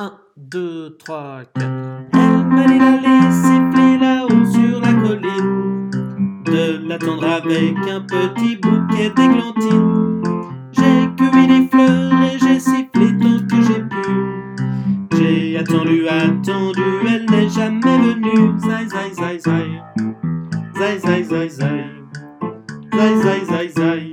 1, 2, 3, 4. Elle Allez, allez, siffler là-haut sur la colline. De l'attendre avec un petit bouquet d'églantine. J'ai cueilli les fleurs et j'ai sifflé tant que j'ai pu. J'ai attendu, attendu, elle n'est jamais venue. Zai, zai, zai, zai. Zai, zai, zai, zai. Zai, zai, zai, zai.